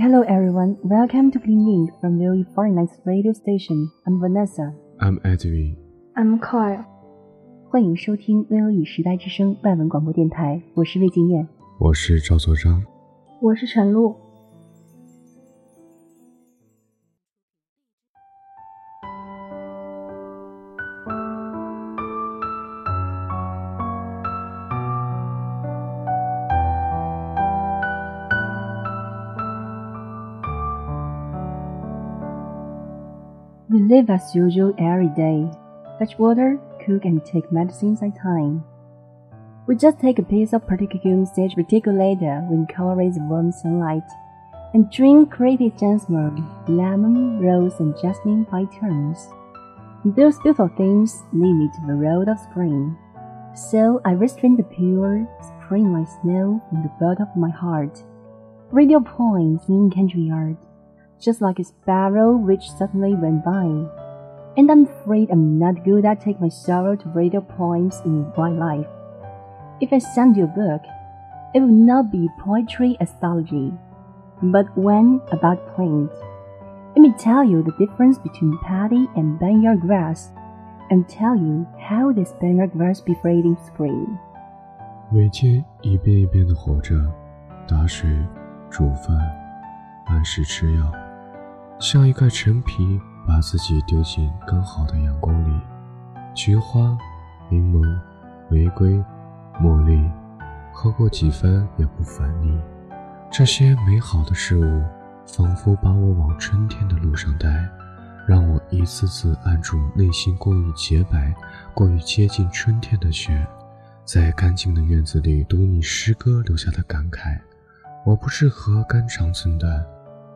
Hello everyone, welcome to Clean Link from Lily Foreign Nights Radio Station. I'm Vanessa. I'm Edwin. I'm Kyle。欢迎收听 V O E 时代之声外文广播电台，我是魏静燕。我是赵作章。我是陈露。 We live as usual every day. Fetch water, cook and take medicines at time. We just take a piece of particular stage reticulator when color is warm sunlight and drink creative jasmine, lemon, rose and jasmine by turns. Those beautiful things lead me to the road of spring. So I restrain the pure, spring like snow in the bud of my heart. Radio points in country yard just like a sparrow which suddenly went by. And I'm afraid I'm not good at take my sorrow to radio poems in wildlife. If I send you a book, it will not be poetry astrology, but when about plant. Let me tell you the difference between paddy and barnyard grass, and tell you how this barnyard grass befriended in spring. 每天一遍一遍的活着，打水、煮饭，按时吃药， 像一块陈皮，把自己丢进刚好的阳光里。菊花、柠檬、玫瑰、茉莉，喝过几番也不烦腻。这些美好的事物，仿佛把我往春天的路上带，让我一次次按住内心过于洁白、过于接近春天的雪，在干净的院子里读你诗歌留下的感慨。我不适合肝肠寸断，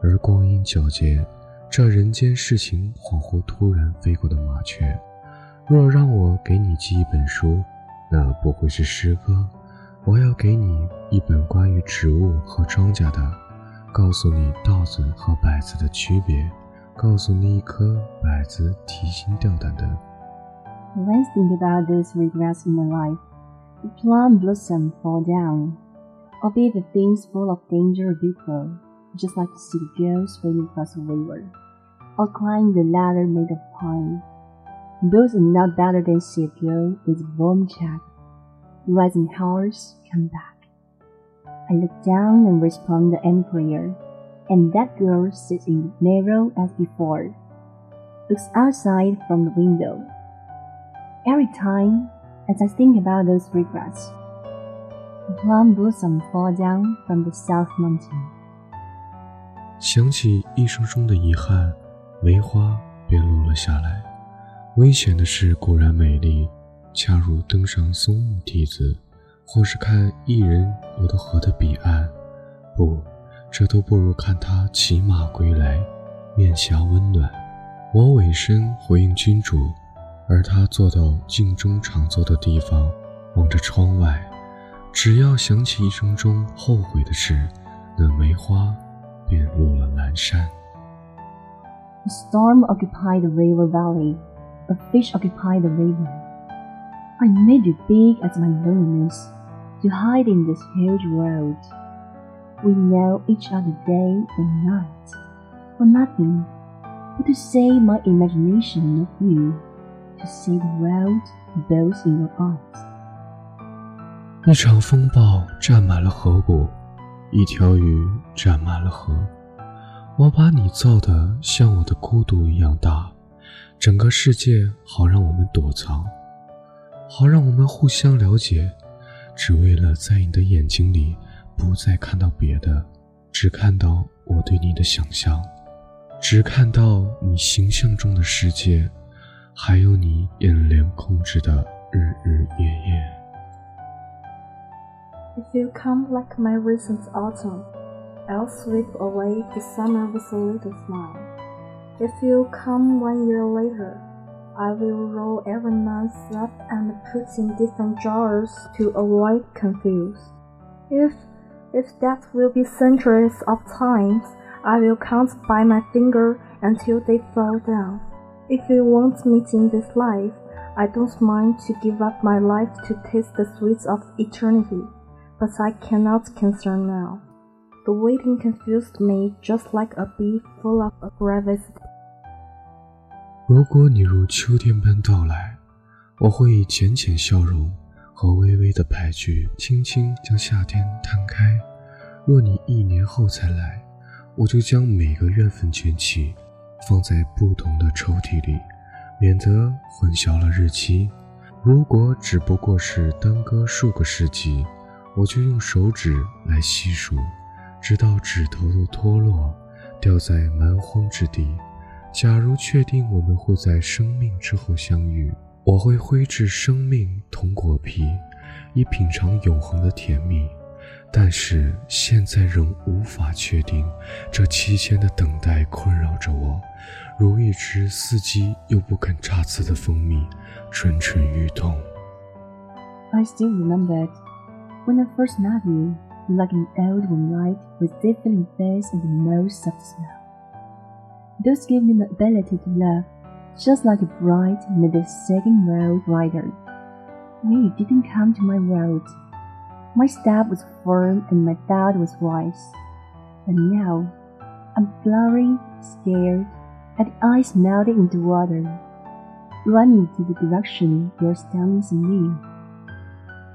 而光阴皎洁，这人间事情恍惚突然飞过的麻雀。若让我给你寄一本书，那不会是诗歌，我要给你一本关于植物和庄稼的，告诉你稻子和柏子的区别，告诉你一颗柏子提心吊胆的 When I think about this regrets in my life, the plum blossom fall down, or be the things full of danger before, just like a city girl swimming across a river, or climb the ladder made of pine. Those are not better than see a girl with warm chat. Rising horse, come back. I look down and respond the prayer, and that girl sits in narrow as before, looks outside from the window, Every time, as I think about those regrets, a plum blossom fall down from the south mountain. 想起一生中的遗憾，梅花便落了下来。危险的事，固然美丽，恰如登上松木梯子，或是看一人游到河的彼岸，不，这都不如看他骑马归来，面颊温暖。我委身回应君主。而他坐到镜中常坐的地方，望着窗外。只要想起一生中后悔的事，那梅花便落了南山。A storm occupied the river valley. A fish occupied the river. I made you big as my loneliness to hide in this huge world. We know each other day and night for nothing but to save my imagination of you to see the world both in your eyes。一场风暴占满了河谷， 一条鱼占满了河。我把你造的像我的孤独一样大，整个世界好让我们躲藏，好让我们互相了解，只为了在你的眼睛里不再看到别的，只看到我对你的想象，只看到你形象中的世界。还有你眼帘控制的日日夜夜。If you come like my recent autumn, I'll sweep away the summer with a little smile. If you come one year later, I will roll every month up and put in different jars to avoid confuse. If if that will be centuries of times, I will count by my finger until they fall down. If you want me in this life, I don't mind to give up my life to taste the sweets of eternity, but I cannot concern now. The waiting confused me just like a bee full of a gravity. 如果你如秋天般到来，我会以浅浅笑容和微微的排句，轻轻将夏天摊开。若你一年后才来，我就将每个月份卷起。放在不同的抽屉里，免得混淆了日期。如果只不过是耽搁数个世纪，我就用手指来细数，直到指头都脱落，掉在蛮荒之地。假如确定我们会在生命之后相遇，我会挥掷生命同果皮，以品尝永恒的甜蜜。但是现在仍无法确定，这期间的等待困扰着我，如一只伺机又不肯插刺的蜂蜜，蠢蠢欲动。I still remember when I first met you, you like an old moonlight with dimpling face and the most soft smell. Those gave me the ability to love, just like a bride made the second world. When you didn't come to my world. My step was firm and my thought was wise. But now, I'm blurry, scared, and eyes melting into water, running to the direction you're standing so near.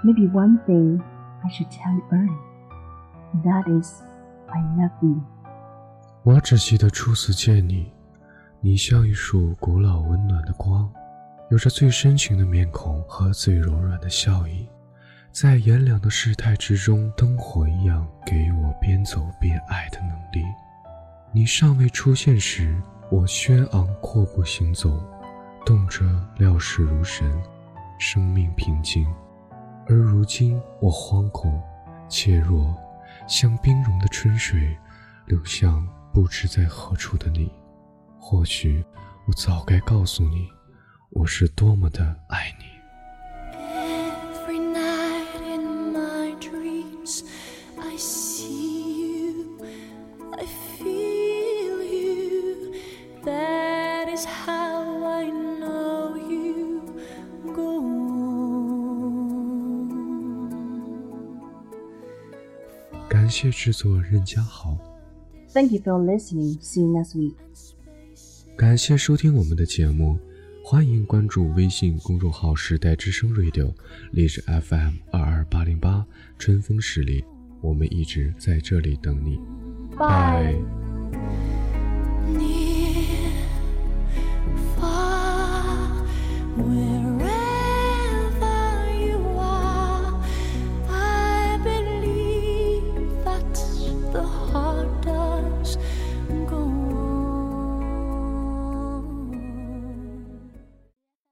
Maybe one thing I should tell you early. That is, I love you. 我只记得初次见你，你像一束古老温暖的光，有着最深情的面孔和最柔软的笑意。在炎凉的世态之中，灯火一样给予我边走边爱的能力。你尚未出现时，我轩昂阔步行走，动辄料事如神，生命平静；而如今，我惶恐，怯弱，像冰融的春水，流向不知在何处的你。或许，我早该告诉你，我是多么的爱你。谢制作任家豪。Thank you for listening. See you next week. 感谢收听我们的节目，欢迎关注微信公众号“时代之声 Radio”，荔枝 FM 二二八零八，春风十里，我们一直在这里等你。拜。wherever